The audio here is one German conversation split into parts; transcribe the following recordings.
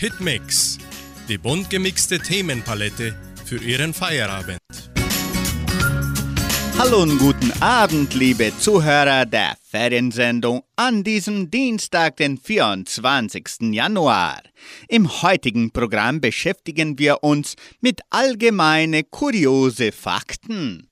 Hitmix, die bunt gemixte Themenpalette für Ihren Feierabend. Hallo und guten Abend, liebe Zuhörer der Feriensendung an diesem Dienstag, den 24. Januar. Im heutigen Programm beschäftigen wir uns mit allgemeine kuriose Fakten.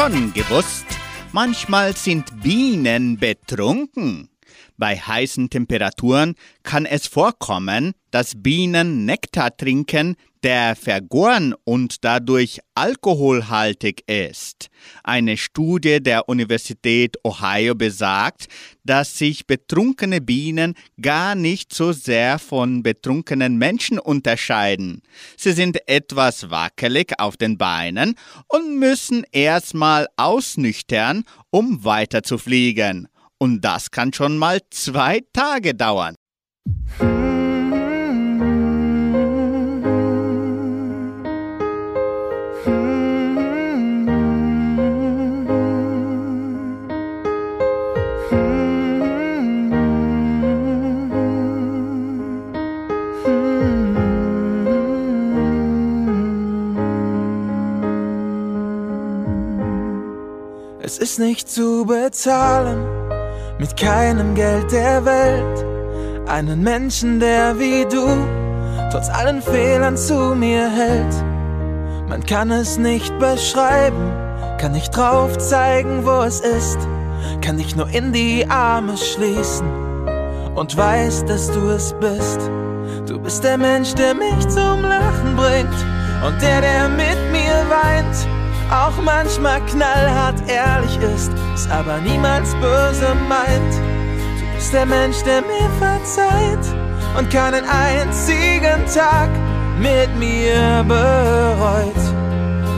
Schon gewusst, manchmal sind Bienen betrunken. Bei heißen Temperaturen kann es vorkommen, dass Bienen Nektar trinken, der vergoren und dadurch alkoholhaltig ist. Eine Studie der Universität Ohio besagt, dass sich betrunkene Bienen gar nicht so sehr von betrunkenen Menschen unterscheiden. Sie sind etwas wackelig auf den Beinen und müssen erstmal ausnüchtern, um weiter zu fliegen. Und das kann schon mal zwei Tage dauern. Es ist nicht zu bezahlen mit keinem Geld der Welt. Einen Menschen, der wie du trotz allen Fehlern zu mir hält. Man kann es nicht beschreiben, kann nicht drauf zeigen, wo es ist. Kann dich nur in die Arme schließen und weiß, dass du es bist. Du bist der Mensch, der mich zum Lachen bringt und der, der mit mir weint auch manchmal knallhart ehrlich ist, es aber niemals böse meint. Du bist der Mensch, der mir verzeiht und keinen einzigen Tag mit mir bereut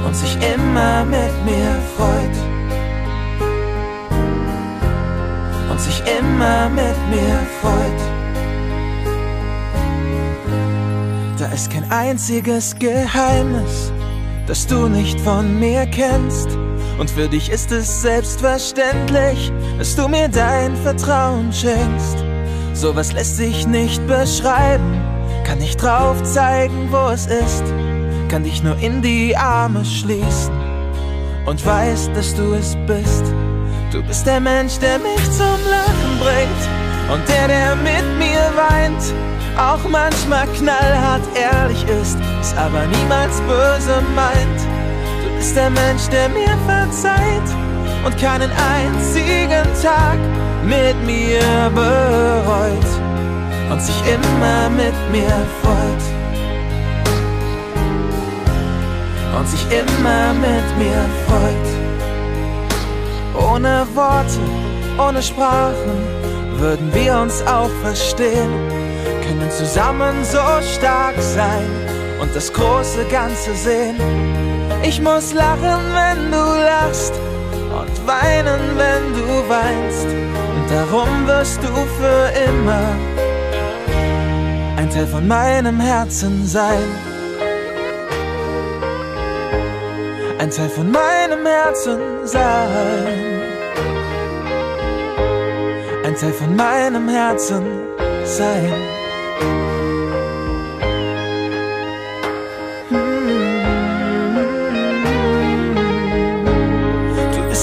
und sich immer mit mir freut. Und sich immer mit mir freut. Da ist kein einziges Geheimnis das du nicht von mir kennst. Und für dich ist es selbstverständlich, dass du mir dein Vertrauen schenkst. Sowas lässt sich nicht beschreiben, kann nicht drauf zeigen, wo es ist. Kann dich nur in die Arme schließen und weiß, dass du es bist. Du bist der Mensch, der mich zum Lachen bringt und der, der mit mir weint auch manchmal knallhart ehrlich ist, es aber niemals böse meint. Du bist der Mensch, der mir verzeiht und keinen einzigen Tag mit mir bereut und sich immer mit mir freut. Und sich immer mit mir freut. Ohne Worte, ohne Sprachen würden wir uns auch verstehen können zusammen so stark sein und das große Ganze sehen. Ich muss lachen, wenn du lachst und weinen, wenn du weinst. Und darum wirst du für immer ein Teil von meinem Herzen sein. Ein Teil von meinem Herzen sein. Ein Teil von meinem Herzen sein.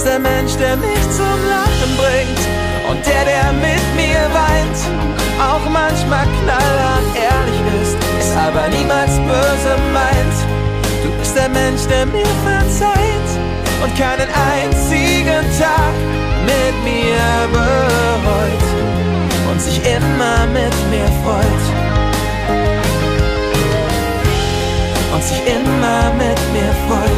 Mensch, der mich zum Lachen bringt und der, der mit mir weint, auch manchmal knallhart ehrlich ist, es aber niemals böse meint. Du bist der Mensch, der mir verzeiht und keinen einzigen Tag mit mir bereut und sich immer mit mir freut. Und sich immer mit mir freut.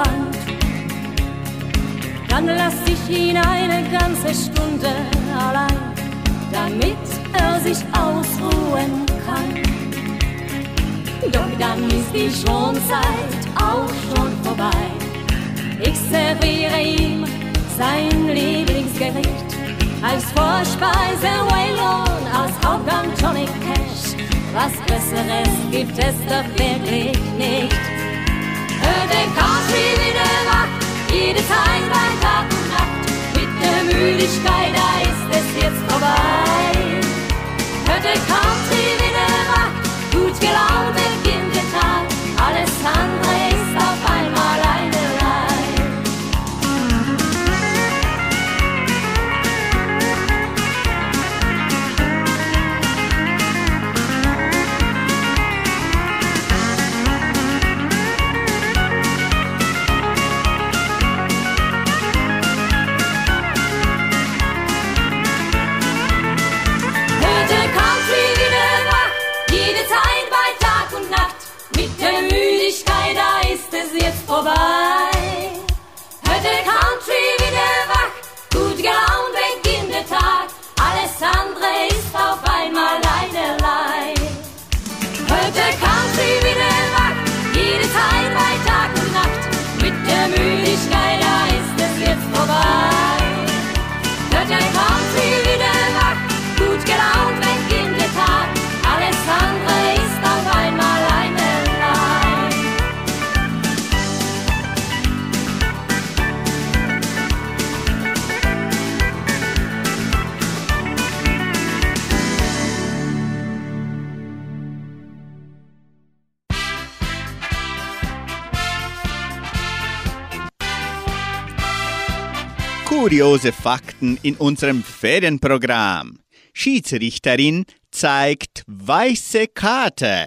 Ausgebrannt. Dann lass ich ihn eine ganze Stunde allein, damit er sich ausruhen kann. Doch dann ist die Schonzeit auch schon vorbei. Ich serviere ihm sein Lieblingsgericht als Vorspeise Waylon, als Hauptgang Johnny Cash. Was Besseres gibt es doch wirklich nicht. Hör den Country wieder wach, jede Zeit bei Tag. Mit der Müdigkeit, da ist es jetzt vorbei. Hör den Country wieder wach, gut gelaunt beginnt der Tag. Alles andere Kuriose Fakten in unserem Ferienprogramm. Schiedsrichterin zeigt weiße Karte.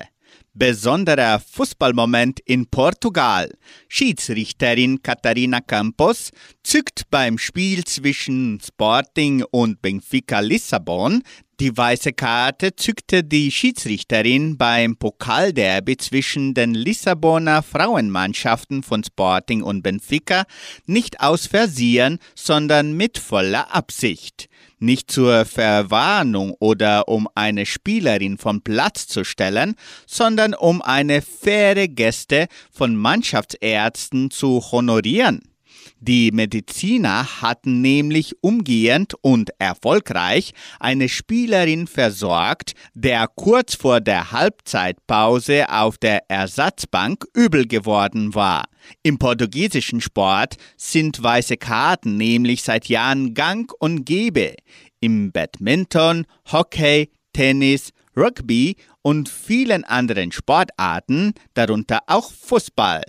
Besonderer Fußballmoment in Portugal. Schiedsrichterin Catarina Campos zückt beim Spiel zwischen Sporting und Benfica Lissabon die weiße Karte zückte die Schiedsrichterin beim Pokalderby zwischen den Lissabonner Frauenmannschaften von Sporting und Benfica nicht aus Versehen, sondern mit voller Absicht. Nicht zur Verwarnung oder um eine Spielerin vom Platz zu stellen, sondern um eine faire Gäste von Mannschaftsärzten zu honorieren. Die Mediziner hatten nämlich umgehend und erfolgreich eine Spielerin versorgt, der kurz vor der Halbzeitpause auf der Ersatzbank übel geworden war. Im portugiesischen Sport sind weiße Karten nämlich seit Jahren gang und gäbe. Im Badminton, Hockey, Tennis, Rugby und vielen anderen Sportarten, darunter auch Fußball.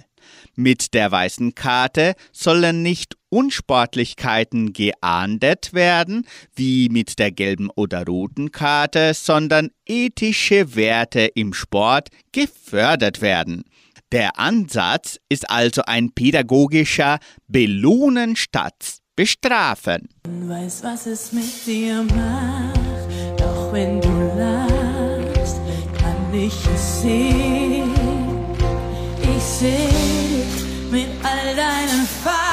Mit der weißen Karte sollen nicht Unsportlichkeiten geahndet werden, wie mit der gelben oder roten Karte, sondern ethische Werte im Sport gefördert werden. Der Ansatz ist also ein pädagogischer Belohnen statt Bestrafen. Weiß, was es mit dir macht, doch wenn du lachst, kann ich es sehen. Ich sehe mit all deinen Farben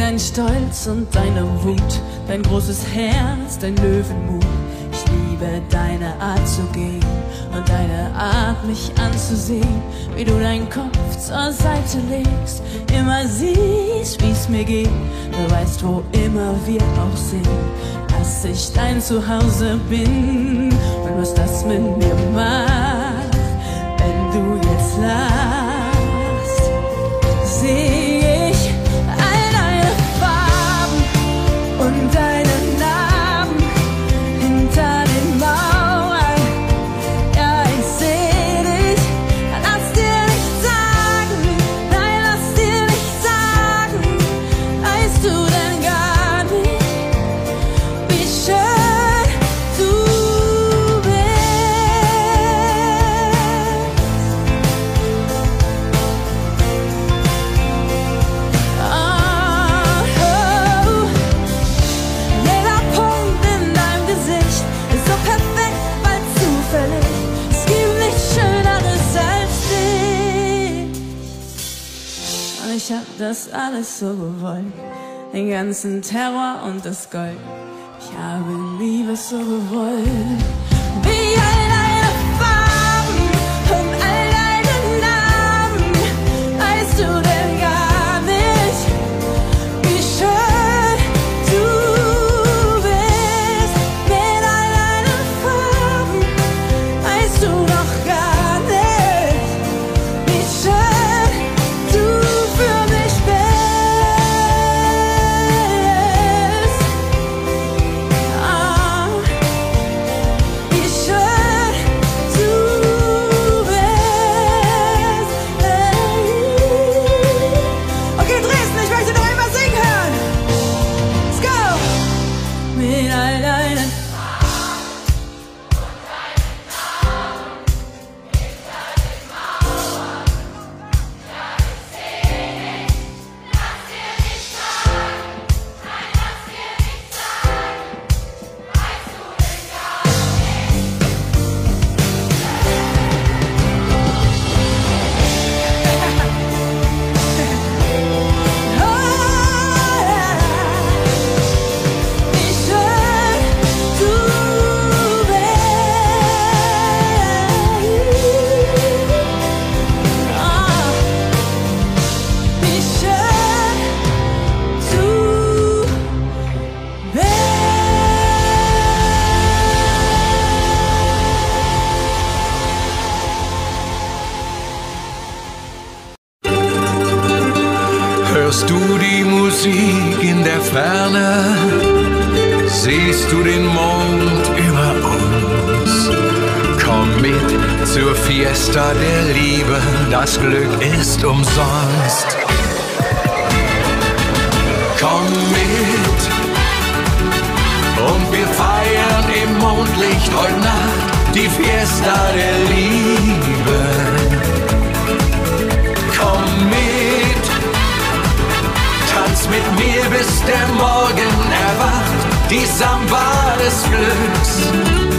dein Stolz und deine Wut, dein großes Herz, dein Löwenmut. Ich liebe deine Art zu gehen und deine Art, mich anzusehen, wie du deinen Kopf zur Seite legst. Immer siehst, wie's mir geht, du weißt, wo immer wir auch sind, dass ich dein Zuhause bin und was das mit mir macht. alles so gewollt. Den ganzen Terror und das Gold. Ich habe Liebe so gewollt. Wie ein das Glück ist umsonst. Komm mit und wir feiern im Mondlicht heute Nacht die Fiesta der Liebe. Komm mit, tanz mit mir bis der Morgen erwacht, die Samba des Glücks.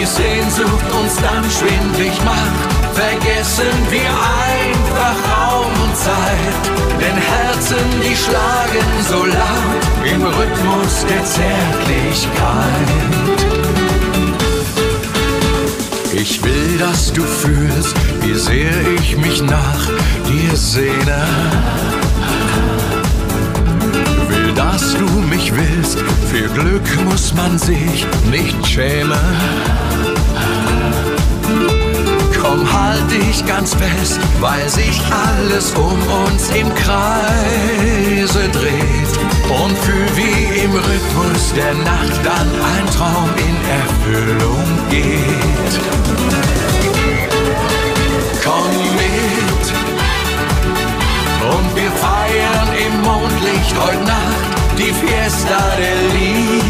die Sehnsucht uns dann schwindlig macht, vergessen wir einfach Raum und Zeit. Denn Herzen, die schlagen so laut im Rhythmus der Zärtlichkeit. Ich will, dass du fühlst, wie sehr ich mich nach dir sehne Will, dass du mich willst. Für Glück muss man sich nicht schämen. Komm, halt dich ganz fest, weil sich alles um uns im Kreise dreht. Und fühl, wie im Rhythmus der Nacht dann ein Traum in Erfüllung geht. Komm mit und wir feiern im Mondlicht heute Nacht die Fiesta der Liebe.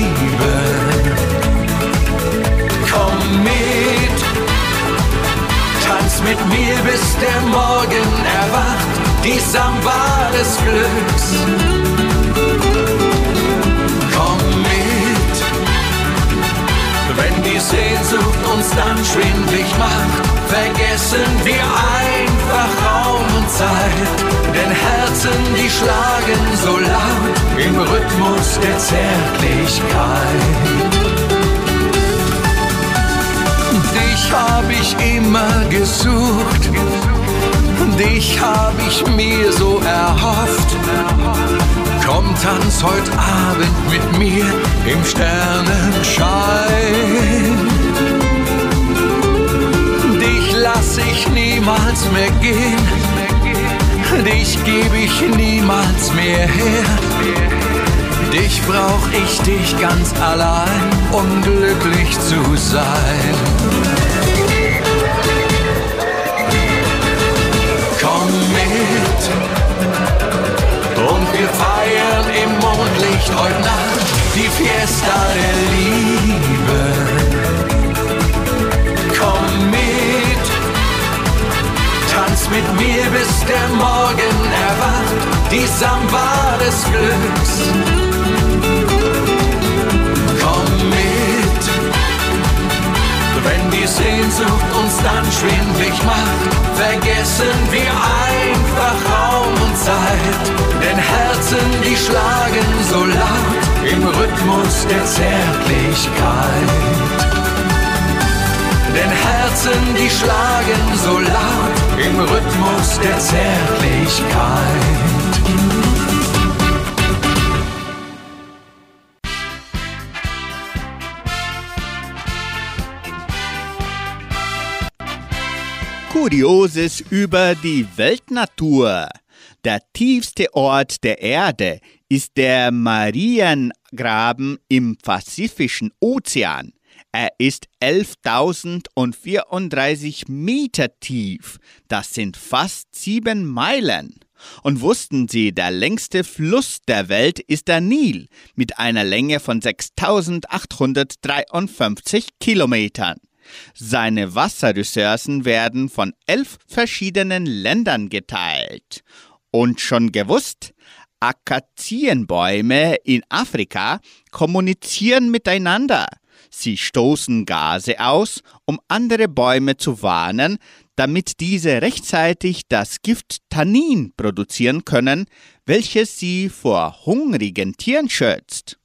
bis der Morgen erwacht, die Samba des Glücks. Komm mit, wenn die Sehnsucht uns dann schwindlig macht, vergessen wir einfach Raum und Zeit, denn Herzen, die schlagen so laut im Rhythmus der Zärtlichkeit. Dich hab ich immer gesucht, dich hab ich mir so erhofft. Komm, tanz heute Abend mit mir im Sternenschein lass ich niemals mehr gehen. Dich geb ich niemals mehr her. Dich brauch ich dich ganz allein, um glücklich zu sein. Und wir feiern im Mondlicht heute Nacht die Fiesta der Liebe. Komm mit tanz mit mir, bis der Morgen erwacht, die Samba des Glücks. Wenn die Sehnsucht uns dann schwindlig macht, vergessen wir einfach Raum und Zeit, denn Herzen, die schlagen so laut im Rhythmus der Zärtlichkeit. Denn Herzen, die schlagen so laut im Rhythmus der Zärtlichkeit. Kurioses über die Weltnatur. Der tiefste Ort der Erde ist der Mariengraben im Pazifischen Ozean. Er ist 11.034 Meter tief. Das sind fast sieben Meilen. Und wussten Sie, der längste Fluss der Welt ist der Nil mit einer Länge von 6.853 Kilometern. Seine Wasserressourcen werden von elf verschiedenen Ländern geteilt. Und schon gewusst, Akazienbäume in Afrika kommunizieren miteinander. Sie stoßen Gase aus, um andere Bäume zu warnen, damit diese rechtzeitig das Gift Tannin produzieren können, welches sie vor hungrigen Tieren schützt.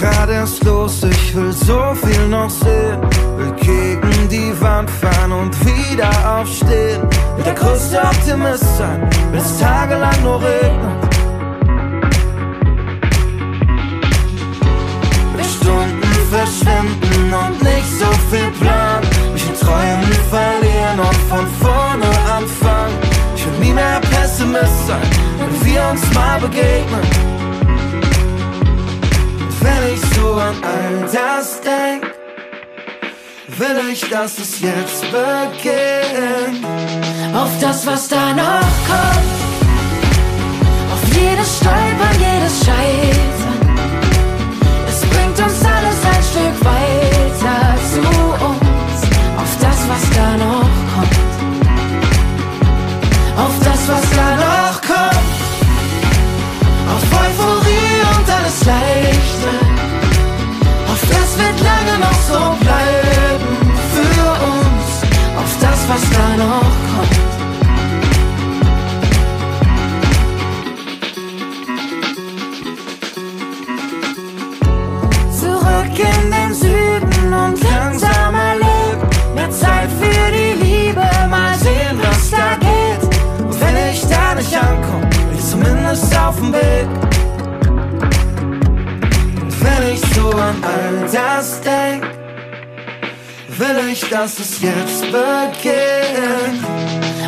Gerade erst los, ich will so viel noch sehen, will gegen die Wand fahren und wieder aufstehen will der größte Optimist sein, wenn es tagelang nur regnet. Will Stunden verschwinden und nicht so viel Plan. Mich in Träumen verlieren und von vorne anfangen. Ich will nie mehr Pessimist sein, wenn wir uns mal begegnen. Wenn ich so an all das denk, will ich, dass es jetzt beginnt auf das, was da noch kommt. Zumindest auf dem Weg. Und wenn ich so an all das denk, will ich, dass es jetzt beginnt.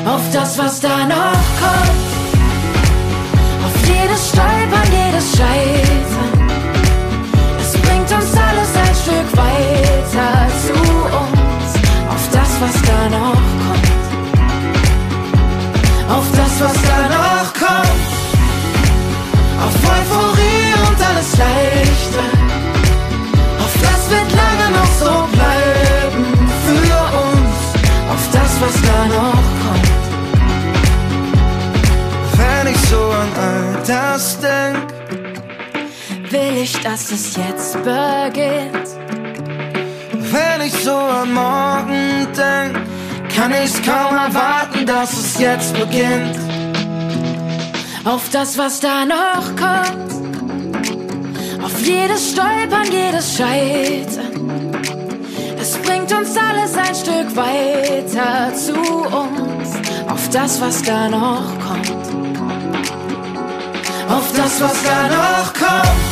Auf das, was da noch kommt. Auf jedes Stolpern, jedes Scheitern. Es bringt uns alles ein Stück weiter zu uns. Auf das, was da noch kommt. Auf das, was da noch kommt. Auf Euphorie und alles Leichte. Auf das wird lange noch so bleiben für uns. Auf das, was da noch kommt. Wenn ich so an all das denk, will ich, dass es jetzt beginnt. Wenn ich so an morgen denk, kann ich kaum erwarten, dass es jetzt beginnt. Auf das, was da noch kommt. Auf jedes Stolpern, jedes Scheitern. Es bringt uns alles ein Stück weiter zu uns. Auf das, was da noch kommt. Auf das, was da noch kommt.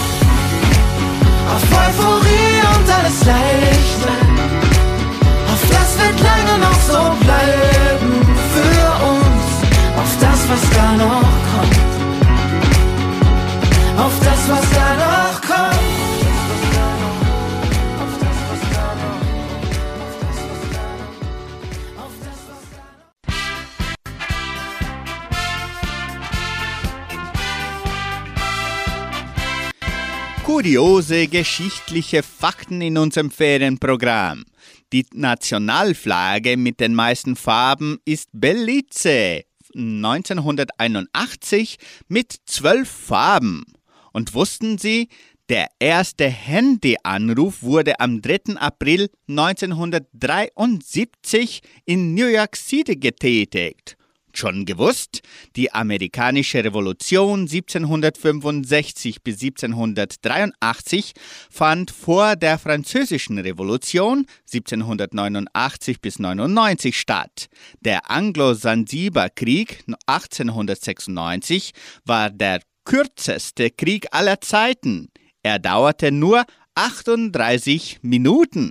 Auf Euphorie und alles leicht bleibt. Auf das wird lange noch so bleiben für uns. Auf das, was da noch kommt. Kommt. Auf das, was da noch noch Kuriose geschichtliche Fakten in unserem Ferienprogramm. Die Nationalflagge mit den meisten Farben ist Belize 1981 mit zwölf Farben. Und wussten Sie, der erste Handyanruf wurde am 3. April 1973 in New York City getätigt. Schon gewusst, die amerikanische Revolution 1765 bis 1783 fand vor der französischen Revolution 1789 bis 99 statt. Der Anglo-Sansibar-Krieg 1896 war der kürzeste Krieg aller Zeiten. Er dauerte nur 38 Minuten.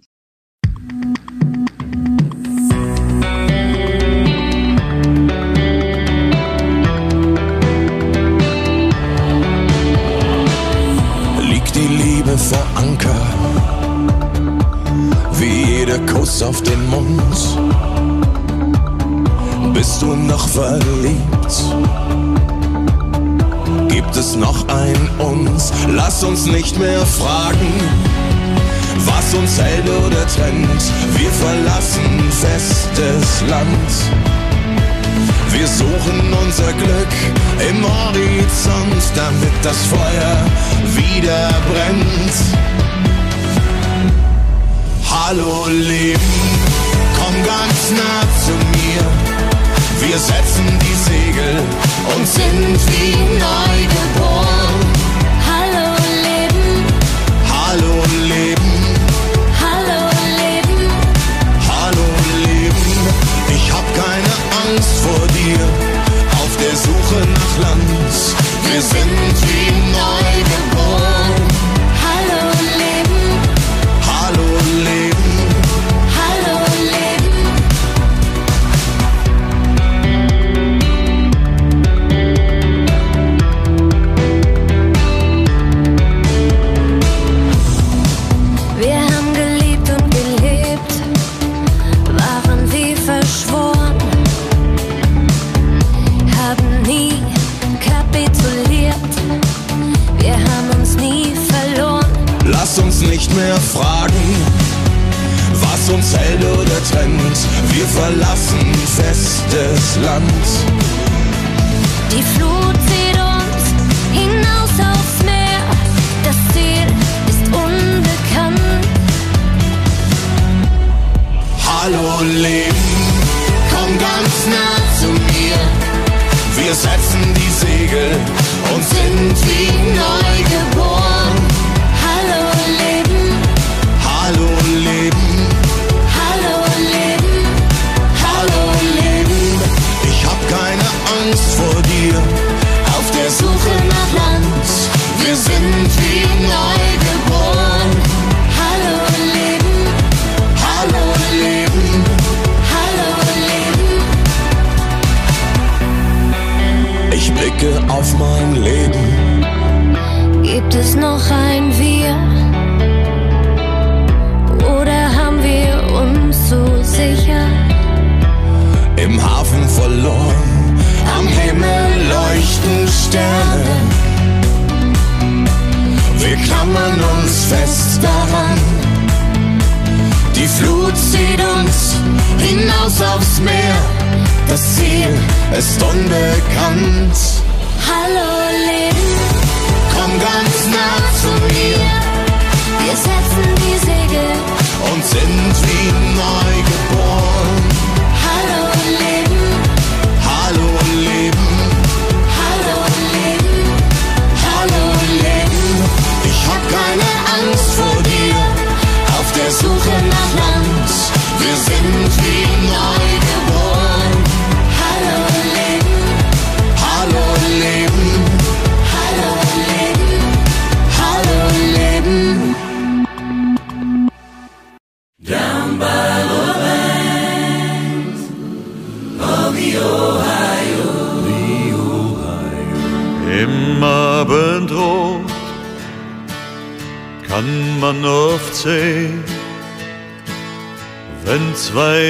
Jeder Kuss auf den Mund. Bist du noch verliebt? Gibt es noch ein uns? Lass uns nicht mehr fragen, was uns hält oder trennt. Wir verlassen festes Land. Wir suchen unser Glück im Horizont, damit das Feuer wieder brennt. Hallo Leben, komm ganz nah zu mir. Wir setzen die Segel und sind wie neu geboren. Hallo Leben, Hallo Leben, hallo Leben, hallo Leben. Ich hab keine Angst vor dir, auf der Suche nach Land. Wir sind wie mehr fragen, was uns hält oder trennt. Wir verlassen festes Land. Die Flut zieht uns hinaus aufs Meer, das Ziel ist unbekannt. Hallo Leben, komm ganz nah zu mir. Wir setzen die Segel und sind wie neu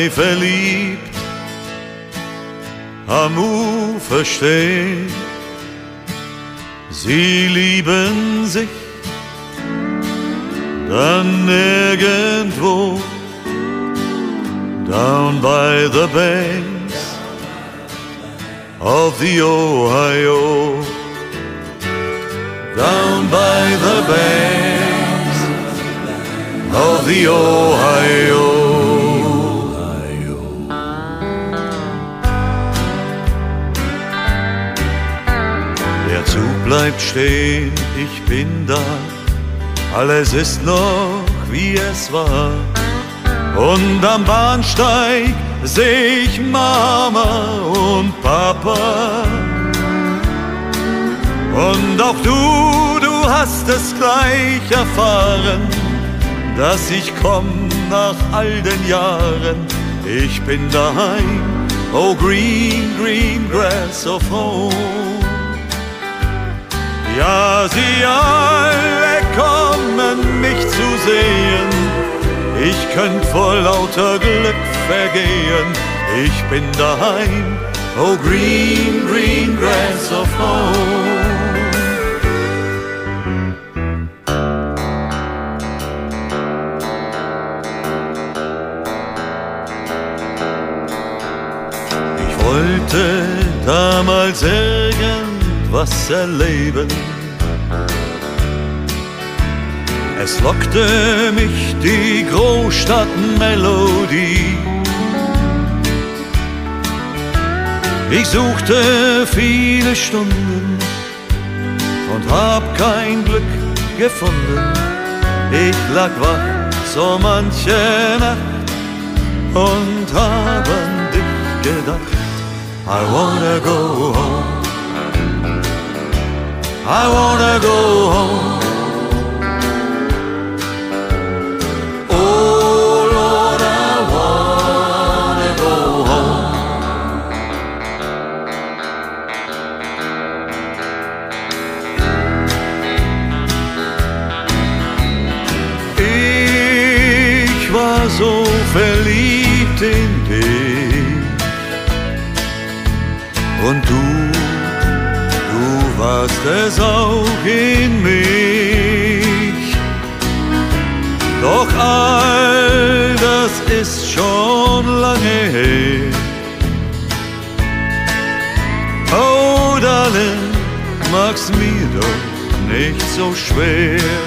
verliebt am Ufer stehen. Sie lieben sich dann irgendwo down by the banks of the Ohio. Down by the banks of the Ohio. Bleibt stehen, ich bin da, alles ist noch wie es war. Und am Bahnsteig seh ich Mama und Papa. Und auch du, du hast es gleich erfahren, dass ich komm nach all den Jahren. Ich bin daheim, oh green, green grass of home. Ja, sie alle kommen mich zu sehen. Ich könnt vor lauter Glück vergehen. Ich bin daheim, oh green, green grass of home. Ich wollte damals irgendwas erleben. Es lockte mich die Großstadtmelodie. Ich suchte viele Stunden und hab kein Glück gefunden. Ich lag wach so manche Nacht und hab an dich gedacht. I wanna go home. I wanna go home. Oh I wanna go home. Ich war so verliebt in dich und du, warst es auch in mich. Doch all das ist schon lange her. Oh, Darling, mach's mir doch nicht so schwer.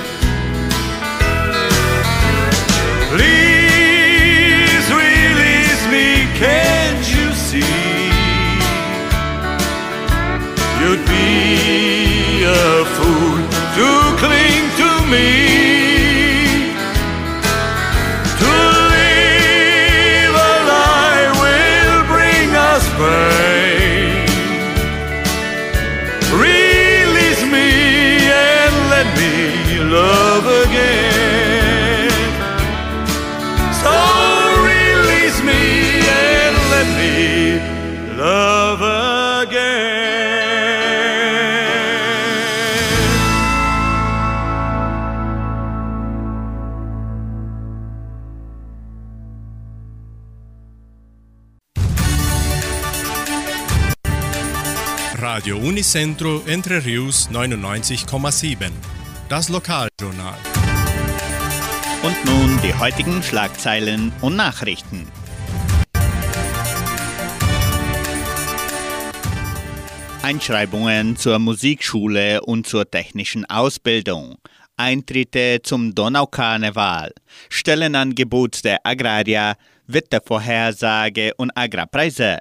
Radio Unicentro Entre Rius 99,7. Das Lokaljournal. Und nun die heutigen Schlagzeilen und Nachrichten. Einschreibungen zur Musikschule und zur technischen Ausbildung. Eintritte zum Donaukarneval, Stellenangebot der Agraria, Wettervorhersage und Agrarpreise.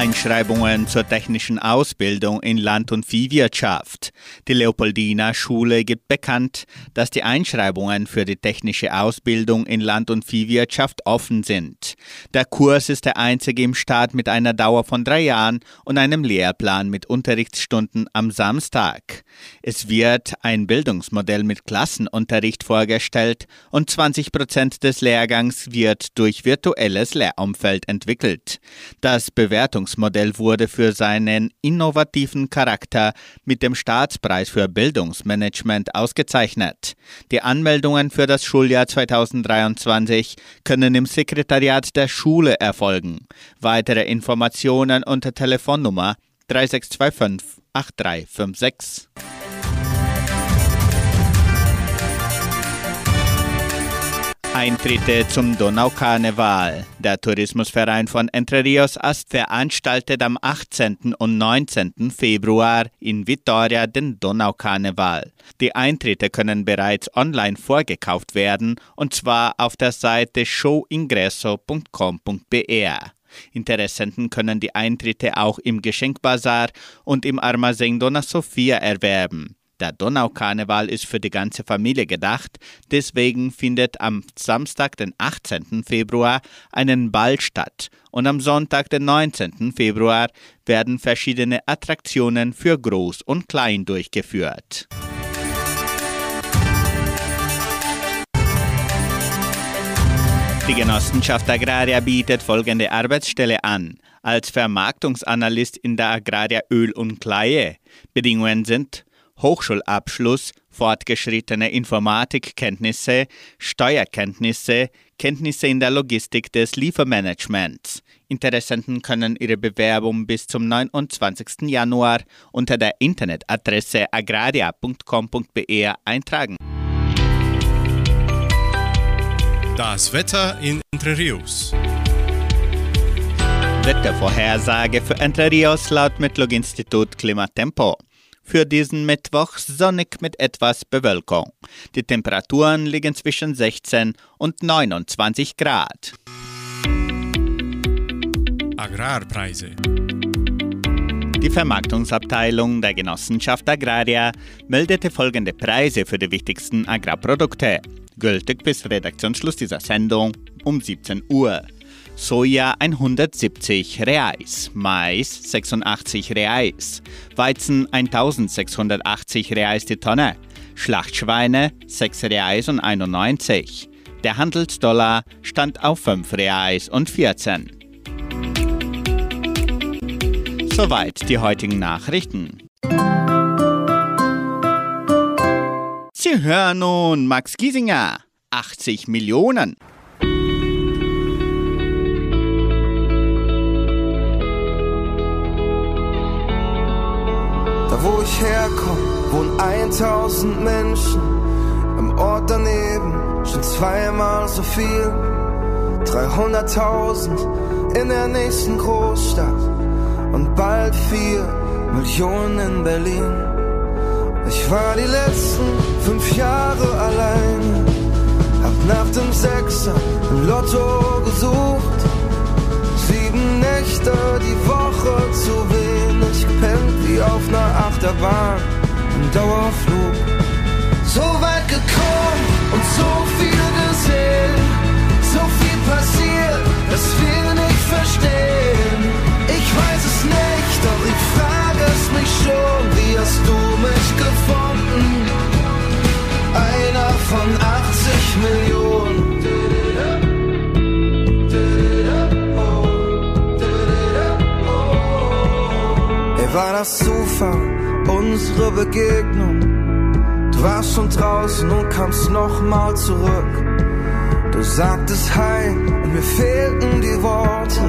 Einschreibungen zur technischen Ausbildung in Land- und Viehwirtschaft. Die Leopoldina Schule gibt bekannt, dass die Einschreibungen für die technische Ausbildung in Land- und Viehwirtschaft offen sind. Der Kurs ist der einzige im Staat mit einer Dauer von drei Jahren und einem Lehrplan mit Unterrichtsstunden am Samstag. Es wird ein Bildungsmodell mit Klassenunterricht vorgestellt und 20 Prozent des Lehrgangs wird durch virtuelles Lehrumfeld entwickelt. Das Bewertungs Bildungsmodell wurde für seinen innovativen Charakter mit dem Staatspreis für Bildungsmanagement ausgezeichnet. Die Anmeldungen für das Schuljahr 2023 können im Sekretariat der Schule erfolgen. Weitere Informationen unter Telefonnummer 3625 8356. Eintritte zum Donaukarneval. Der Tourismusverein von Entre Rios Ast veranstaltet am 18. und 19. Februar in Vitoria den Donaukarneval. Die Eintritte können bereits online vorgekauft werden und zwar auf der Seite showingresso.com.br. Interessenten können die Eintritte auch im Geschenkbazar und im Armazém Dona Sofia erwerben. Der Donaukarneval ist für die ganze Familie gedacht, deswegen findet am Samstag, den 18. Februar, einen Ball statt und am Sonntag, den 19. Februar, werden verschiedene Attraktionen für Groß und Klein durchgeführt. Die Genossenschaft Agraria bietet folgende Arbeitsstelle an. Als Vermarktungsanalyst in der Agraria Öl und Kleie. Bedingungen sind Hochschulabschluss, fortgeschrittene Informatikkenntnisse, Steuerkenntnisse, Kenntnisse in der Logistik des Liefermanagements. Interessenten können ihre Bewerbung bis zum 29. Januar unter der Internetadresse agraria.com.br eintragen. Das Wetter in Entre Rios. Wettervorhersage für Entre Rios laut Metlog-Institut Klimatempo. Für diesen Mittwoch sonnig mit etwas Bewölkung. Die Temperaturen liegen zwischen 16 und 29 Grad. Agrarpreise. Die Vermarktungsabteilung der Genossenschaft Agraria meldete folgende Preise für die wichtigsten Agrarprodukte, gültig bis Redaktionsschluss dieser Sendung um 17 Uhr. Soja 170 Reais, Mais 86 Reais, Weizen 1680 Reais die Tonne, Schlachtschweine 6 Reais und 91. Der Handelsdollar stand auf 5 Reais und 14. Soweit die heutigen Nachrichten. Sie hören nun Max Giesinger, 80 Millionen. Wo ich herkomme, wohnen 1000 Menschen. Im Ort daneben schon zweimal so viel. 300.000 in der nächsten Großstadt und bald 4 Millionen in Berlin. Ich war die letzten fünf Jahre alleine, hab nach dem Sechser im Lotto gesucht. Sieben Nächte die Woche zu wenig gepennt, wie auf einer Achterbahn im Dauerflug. So weit gekommen und so viel gesehen, so viel passiert, dass wir nicht verstehen. Ich weiß es nicht, doch ich frage es mich schon, wie hast du mich gefunden? Einer von 80 Millionen. War das Zufall, unsere Begegnung? Du warst schon draußen und kamst nochmal zurück. Du sagtest Hi und mir fehlten die Worte.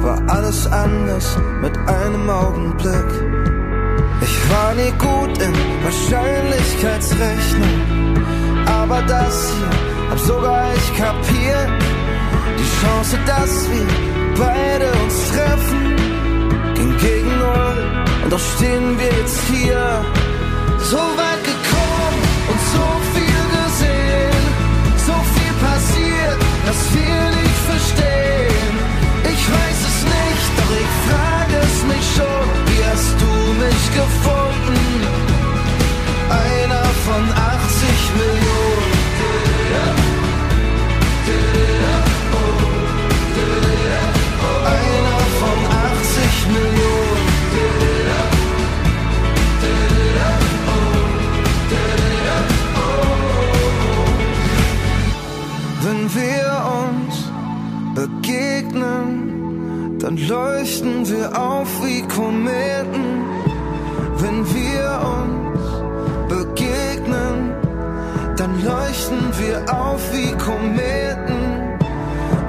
War alles anders mit einem Augenblick. Ich war nie gut in Wahrscheinlichkeitsrechnung. Aber das hier hab sogar ich kapiert. Die Chance, dass wir beide uns treffen, doch stehen wir jetzt hier, so weit gekommen und so viel gesehen. So viel passiert, dass wir nicht verstehen. Ich weiß es nicht, doch ich frage es mich schon. Wie hast du mich gefunden? Einer von 80 Millionen. Dann leuchten wir auf wie Kometen. Wenn wir uns begegnen, dann leuchten wir auf wie Kometen.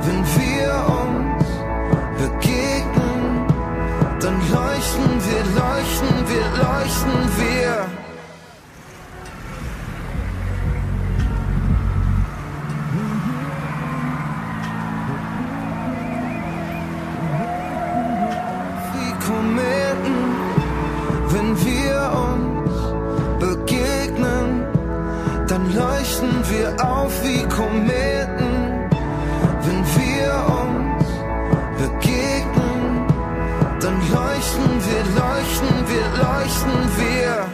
Wenn wir uns begegnen, dann leuchten wir, leuchten wir, leuchten wir. Leuchten wir auf wie Kometen, wenn wir uns begegnen, dann leuchten wir, leuchten wir, leuchten wir.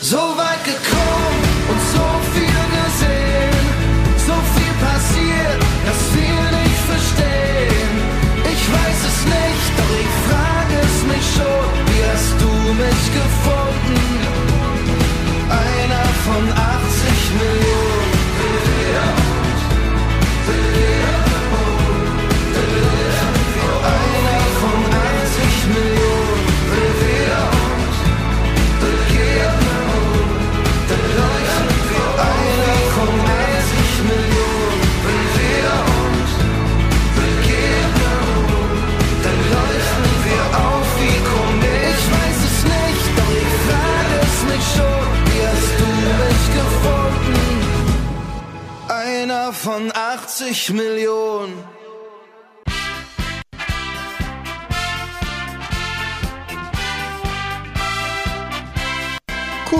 So weit gekommen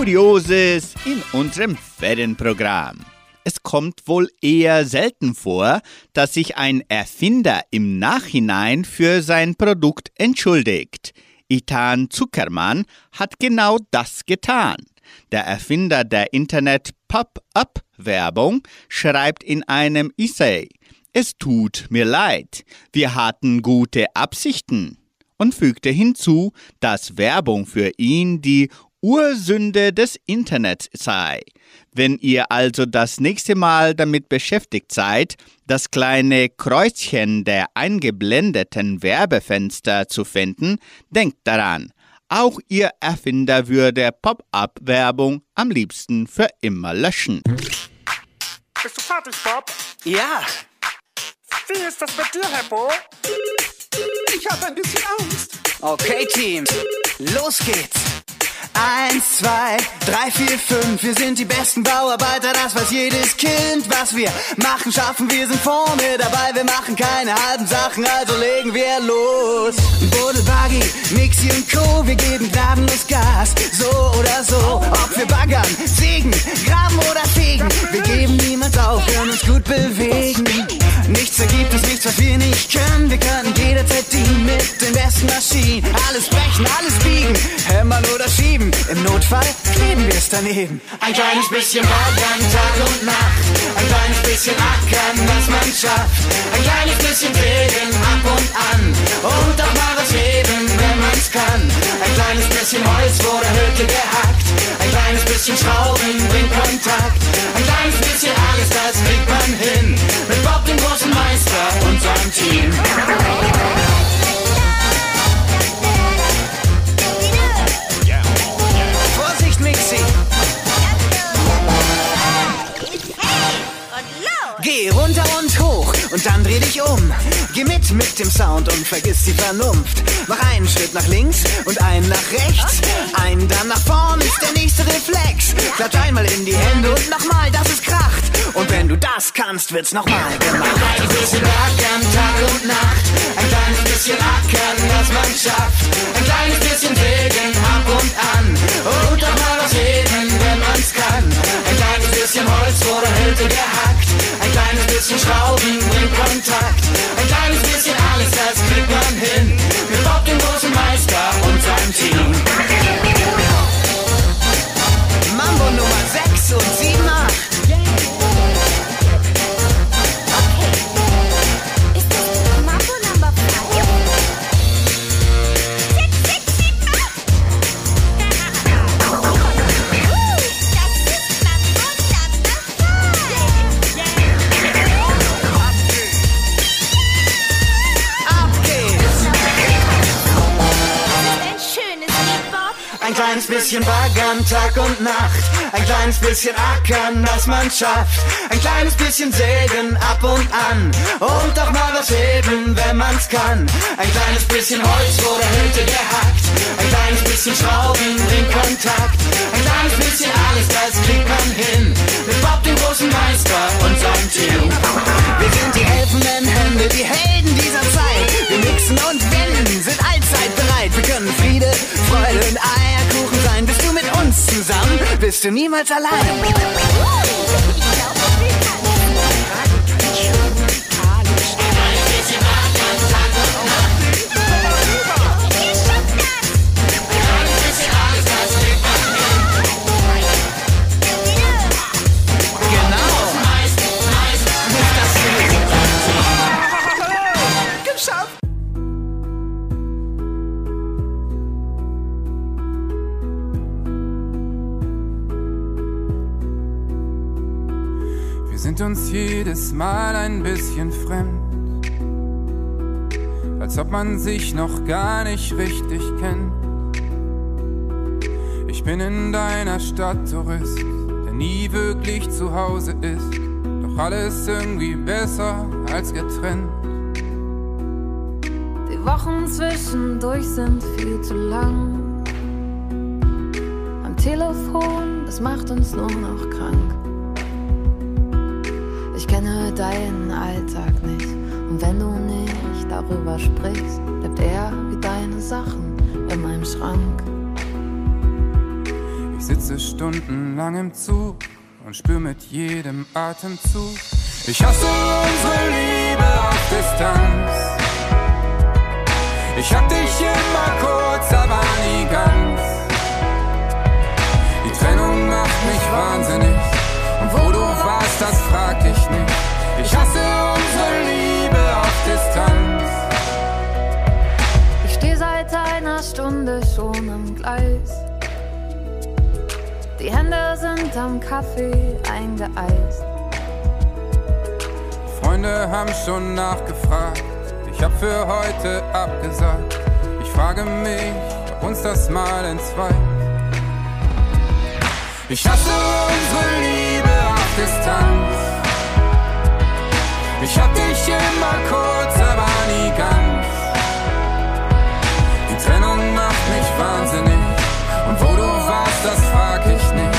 Kurioses in unserem Ferienprogramm. Es kommt wohl eher selten vor, dass sich ein Erfinder im Nachhinein für sein Produkt entschuldigt. Ethan Zuckermann hat genau das getan. Der Erfinder der Internet-Pop-up-Werbung schreibt in einem Essay, es tut mir leid, wir hatten gute Absichten und fügte hinzu, dass Werbung für ihn die Ursünde des Internets sei. Wenn ihr also das nächste Mal damit beschäftigt seid, das kleine Kreuzchen der eingeblendeten Werbefenster zu finden, denkt daran, auch ihr Erfinder würde Pop-up-Werbung am liebsten für immer löschen. Bist du fertig, Bob? Ja, Wie ist das mit dir, Herr Bo? Ich habe ein bisschen Angst. okay, Team. Los geht's. Eins, zwei, drei, vier, fünf. Wir sind die besten Bauarbeiter, das weiß jedes Kind. Was wir machen, schaffen, wir sind vorne dabei. Wir machen keine halben Sachen, also legen wir los. Buddel, Buggy, Mixi und Co. Wir geben gnadenlos Gas, so oder so. Ob wir baggern, sägen, graben oder fegen. Wir geben niemals auf, können uns gut bewegen. Nichts ergibt uns nichts, was wir nicht können. Wir können jederzeit dienen mit den besten Maschinen. Alles brechen, alles biegen, hämmern oder schieben. Im Notfall kleben wir es daneben. Ein kleines bisschen baggern, Tag und Nacht. Ein kleines bisschen ackern, was man schafft. Ein kleines bisschen sägen, ab und an. Und auch mal heben, wenn man's kann. Ein kleines bisschen Holz wurde Hütte gehackt. Ein kleines bisschen Schrauben bringt Kontakt. Ein kleines bisschen alles, das kriegt man hin. Mit Bob, dem großen Meister und seinem Team. Mit dem Sound und vergiss die Vernunft. Mach einen Schritt nach links und einen nach rechts. Einen dann nach vorn ist der nächste Reflex. Klatsch einmal in die Hände und nochmal, dass es kracht. Und wenn du das kannst, wird's nochmal gemacht. Ein bisschen ackern, Tag und Nacht. Ein kleines bisschen ackern, was man schafft. Ein kleines bisschen sägen, ab und an. Und auch mal was heben, wenn man's kann. Ein kleines bisschen Holz vor der Hütte gehackt. Ein kleines bisschen Schrauben bringt Kontakt. Ein kleines bisschen alles, das kriegt man hin. Mit Bob, dem großen Meister und seinem Team. Mambo Nummer 6 und 7, bisschen baggern, Tag und Nacht. Ein kleines bisschen ackern, dass man schafft. Ein kleines bisschen sägen, ab und an. Und auch mal was heben, wenn man's kann. Ein kleines bisschen Holz vor der Hütte gehackt. Ein kleines bisschen Schrauben bringt Kontakt. Ein kleines bisschen alles, das kriegt man hin. Mit Bob, dem großen Meister und seinem Team. Wir sind die helfenden Hände, die Helden dieser Zeit. Wir mixen und wenden, bist du niemals allein. Jedes Mal ein bisschen fremd, als ob man sich noch gar nicht richtig kennt. Ich bin in deiner Stadt Tourist, der nie wirklich zu Hause ist, doch alles irgendwie besser als getrennt. Die Wochen zwischendurch sind viel zu lang. Am Telefon, das macht uns nur noch krank. Deinen Alltag nicht. Und wenn du nicht darüber sprichst, bleibt er wie deine Sachen in meinem Schrank. Ich sitze stundenlang im Zug und spür mit jedem Atemzug. Ich hasse unsere Liebe auf Distanz. Ich hab dich immer kurz, aber nie ganz. Die Trennung macht mich wahnsinnig. Und wo du warst, das frag ich nicht. Ich hasse unsere Liebe auf Distanz. Ich stehe seit einer Stunde schon am Gleis. Die Hände sind am Kaffee eingeeist. Freunde haben schon nachgefragt. Ich hab für heute abgesagt. Ich frage mich, ob uns das mal entzweit. Ich hasse unsere Liebe auf Distanz. Ich hab dich immer kurz, aber nie ganz. Die Trennung macht mich wahnsinnig. Und wo du warst, das frag ich nicht.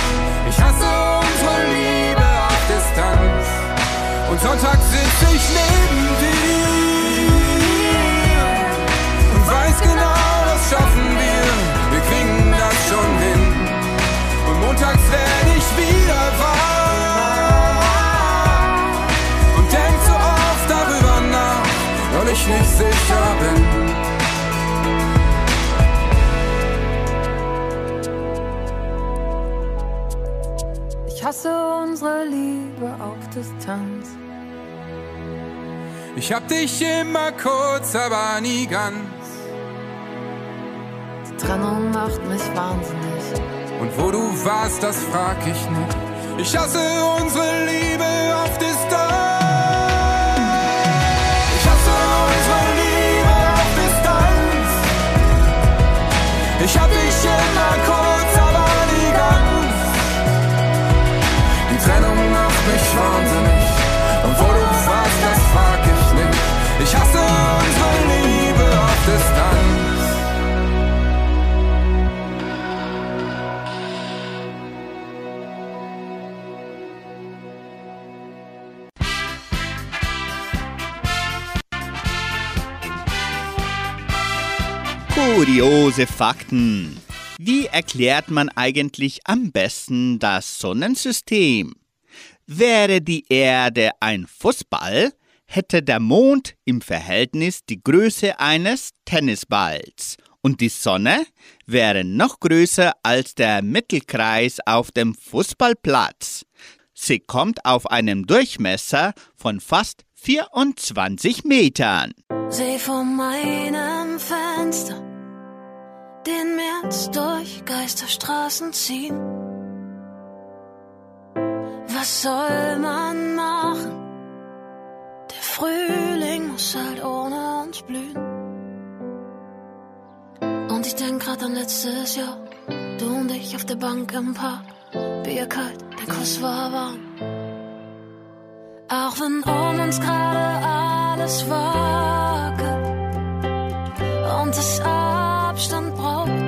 Ich hasse unsere Liebe auf Distanz. Und Sonntag sitz ich neben dir nicht sicher bin. Ich hasse unsere Liebe auf Distanz. Ich hab dich immer kurz, aber nie ganz. Die Trennung macht mich wahnsinnig. Und wo du warst, das frag ich nicht. Ich hasse unsere Liebe auf Distanz. Kuriose Fakten. Wie erklärt man eigentlich am besten das Sonnensystem? Wäre die Erde ein Fußball, hätte der Mond im Verhältnis die Größe eines Tennisballs und die Sonne wäre noch größer als der Mittelkreis auf dem Fußballplatz. Sie kommt auf einem Durchmesser von fast 24 Metern. Seh von meinem Fenster den März durch Geisterstraßen ziehen. Was soll man machen? Der Frühling muss halt ohne uns blühen. Und ich denk grad an letztes Jahr, du und ich auf der Bank im Park, Bier kalt, der Kuss war warm. Auch wenn um uns gerade alles wackelt und es Abstand braucht,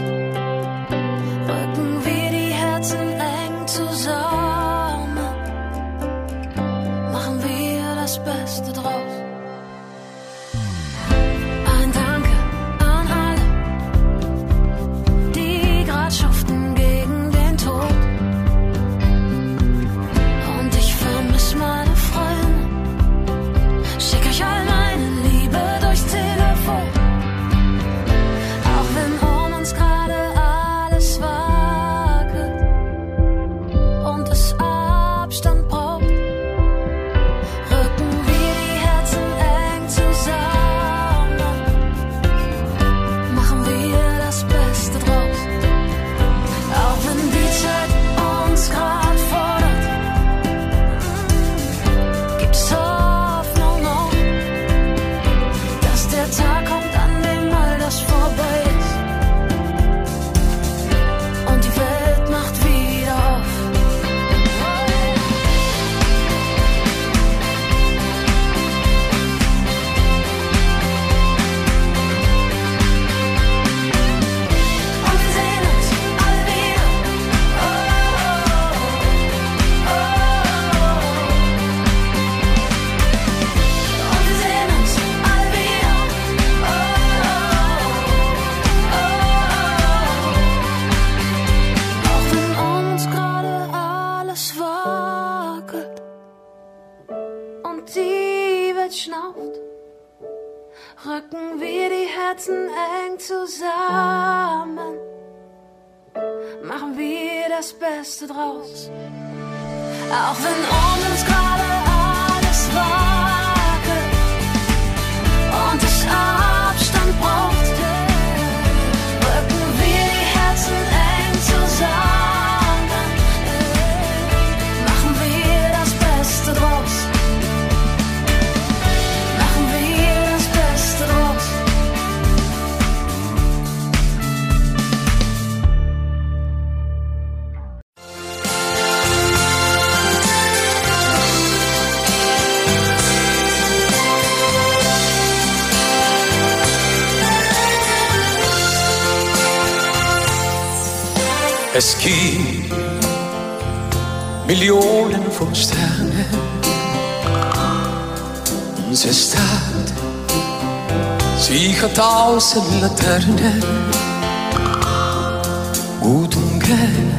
Es gibt Millionen von Sternen. Unsere Stadt, sie hat tausend Laternen. Gut und gern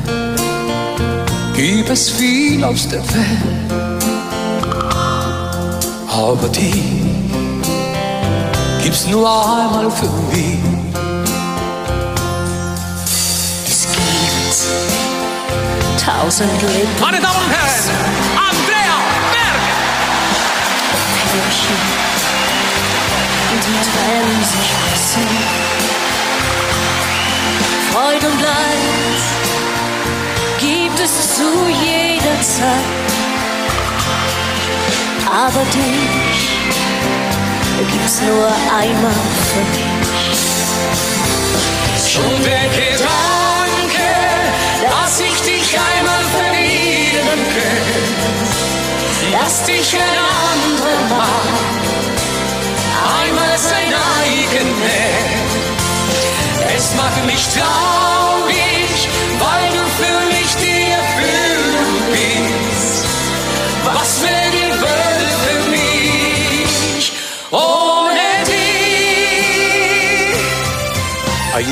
gibt es viel aus der Welt. Aber die gibt's nur einmal für mich. Tausend Leben. Meine Damen und Herren, Andrea Berg! Freude und Leid gibt es zu jeder Zeit. Aber dich gibt's nur einmal für mich. Schon der Gedanke, verlieren könnte, dass dich ein anderer Mann einmal sein eigen. Es macht mich traurig, weil du für mich die Erfüllung bist. Was wäre die Welt für mich ohne dich?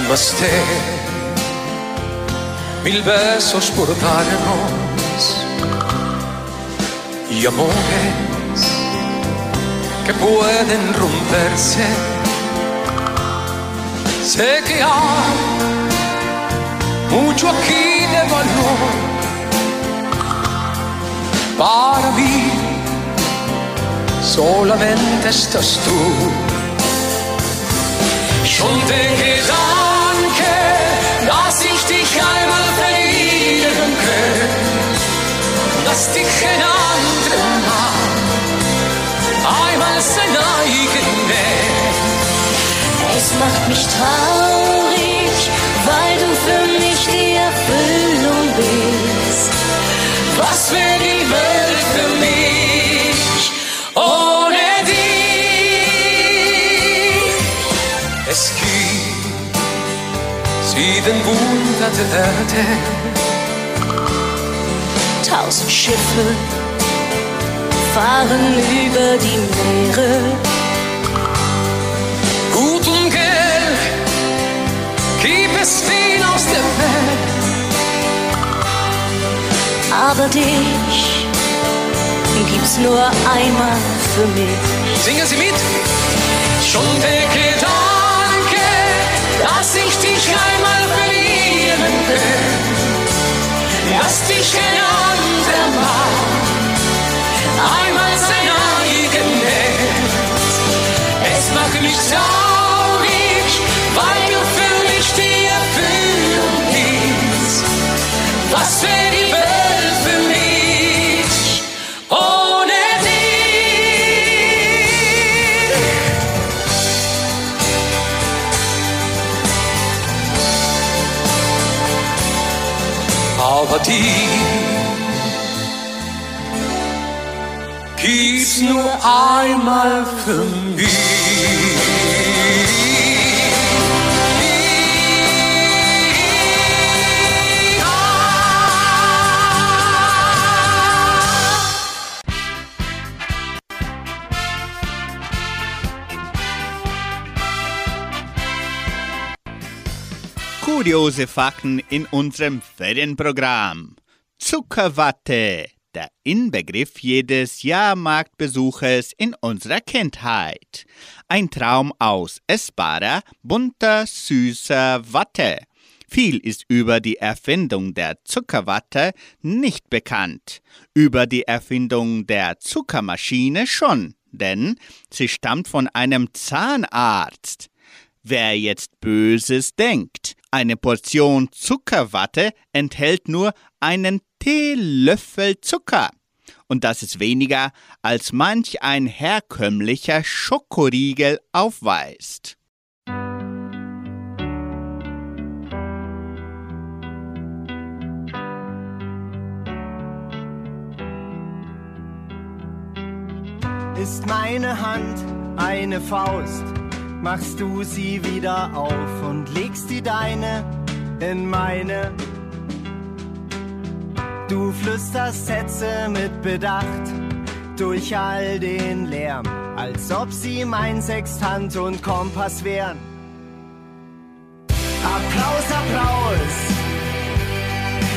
Más de mil besos por darnos amores que pueden romperse. Sé que hay mucho aquí de valor para mí. Solamente estás tú. Schon denke danke, dass ich dich einmal dass dich ein anderer Mann einmal sein eigen nennt. Es macht mich traurig, weil du für mich die Erfüllung bist. Was wäre die Welt für mich ohne dich? Es gibt sieben Wunder der Erde. Tausend Schiffe fahren über die Meere. Gut und Geld gibt es viel aus der Welt. Aber dich gibt's nur einmal für mich. Singen Sie mit. Schon der Gedanke, dass ich dich einmal verlieren will, dass dich ein anderer Mann einmal sein eigen nennt. Es macht mich traurig, Aber die gibt's nur einmal für mich. Kuriose Fakten in unserem Ferienprogramm. Zuckerwatte, der Inbegriff jedes Jahrmarktbesuches in unserer Kindheit. Ein Traum aus essbarer, bunter, süßer Watte. Viel ist über die Erfindung der Zuckerwatte nicht bekannt. Über die Erfindung der Zuckermaschine schon, denn sie stammt von einem Zahnarzt. Wer jetzt Böses denkt, eine Portion Zuckerwatte enthält nur einen Teelöffel Zucker. Und das ist weniger, als manch ein herkömmlicher Schokoriegel aufweist. Ist meine Hand eine Faust, machst du sie wieder auf und legst die deine in meine. Du flüsterst Sätze mit Bedacht durch all den Lärm, als ob sie mein Sextant und Kompass wären. Applaus, Applaus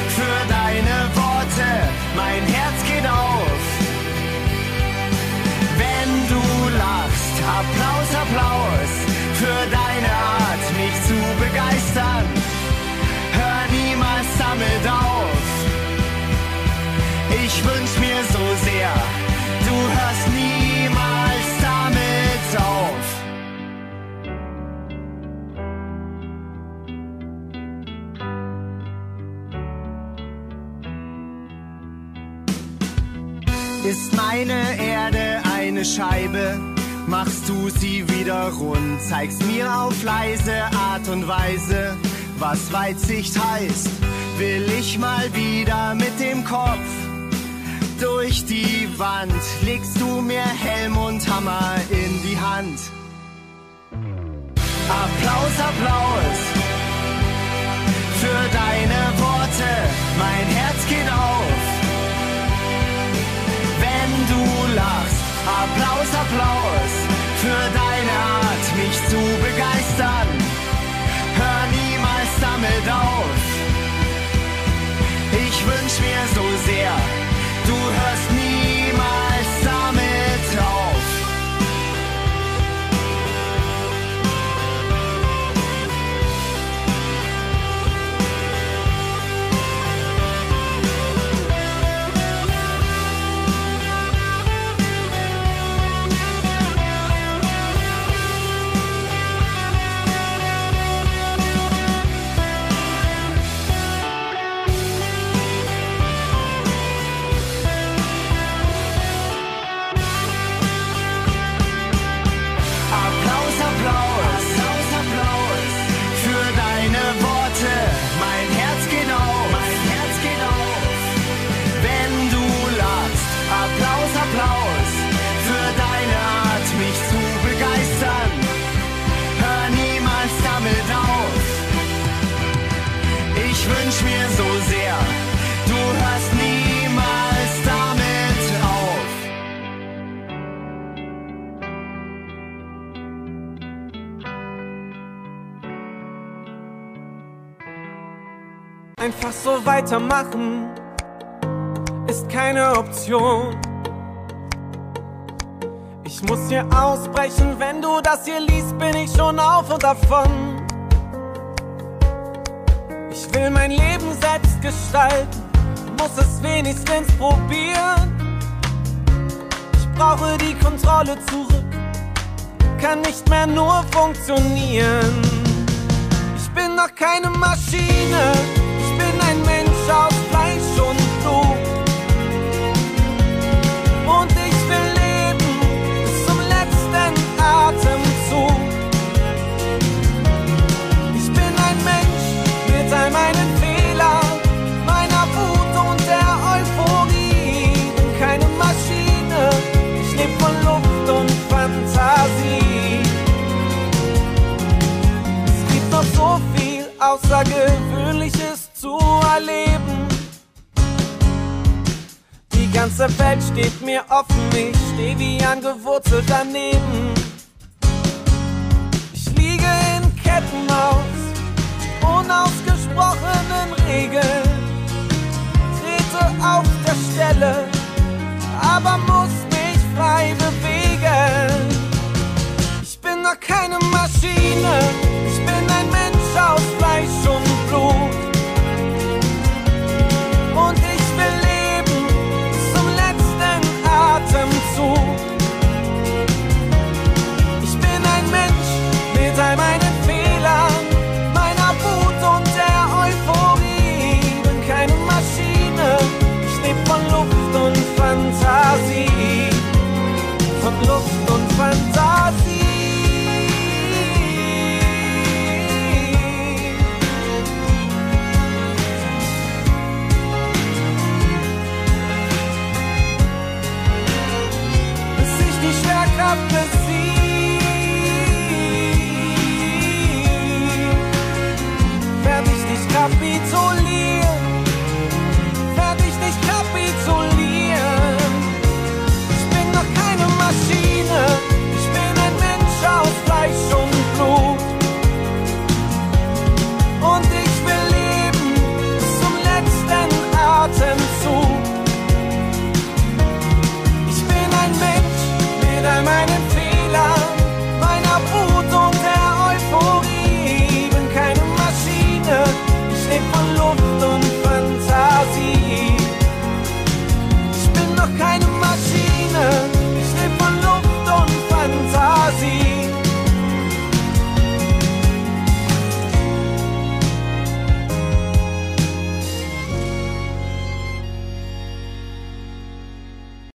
für deine Ich wünsch mir so sehr, du hörst niemals damit auf. Ist meine Erde eine Scheibe? Machst du sie wieder rund, zeigst mir auf leise Art und Weise, was Weitsicht heißt. Will ich mal wieder mit dem Kopf durch die Wand, legst du mir Helm und Hammer in die Hand. Applaus, Applaus für deine Worte, mein Herz geht auf. Wenn du lachst, Applaus, Applaus für deine Art, mich zu begeistern. Hör niemals damit auf. Ich wünsch mir so sehr, Du hörst niemals Einfach so weitermachen ist keine Option. Ich muss hier ausbrechen, wenn du das hier liest, bin ich schon auf und davon. Ich will mein Leben selbst gestalten, muss es wenigstens probieren. Ich brauche die Kontrolle zurück, kann nicht mehr nur funktionieren. Ich bin noch keine Maschine, Außergewöhnliches zu erleben. Die ganze Welt steht mir offen, ich steh wie angewurzelt daneben. Ich liege in Ketten aus unausgesprochenen Regeln, trete auf der Stelle, aber muss mich frei bewegen. Ich bin noch keine Maschine.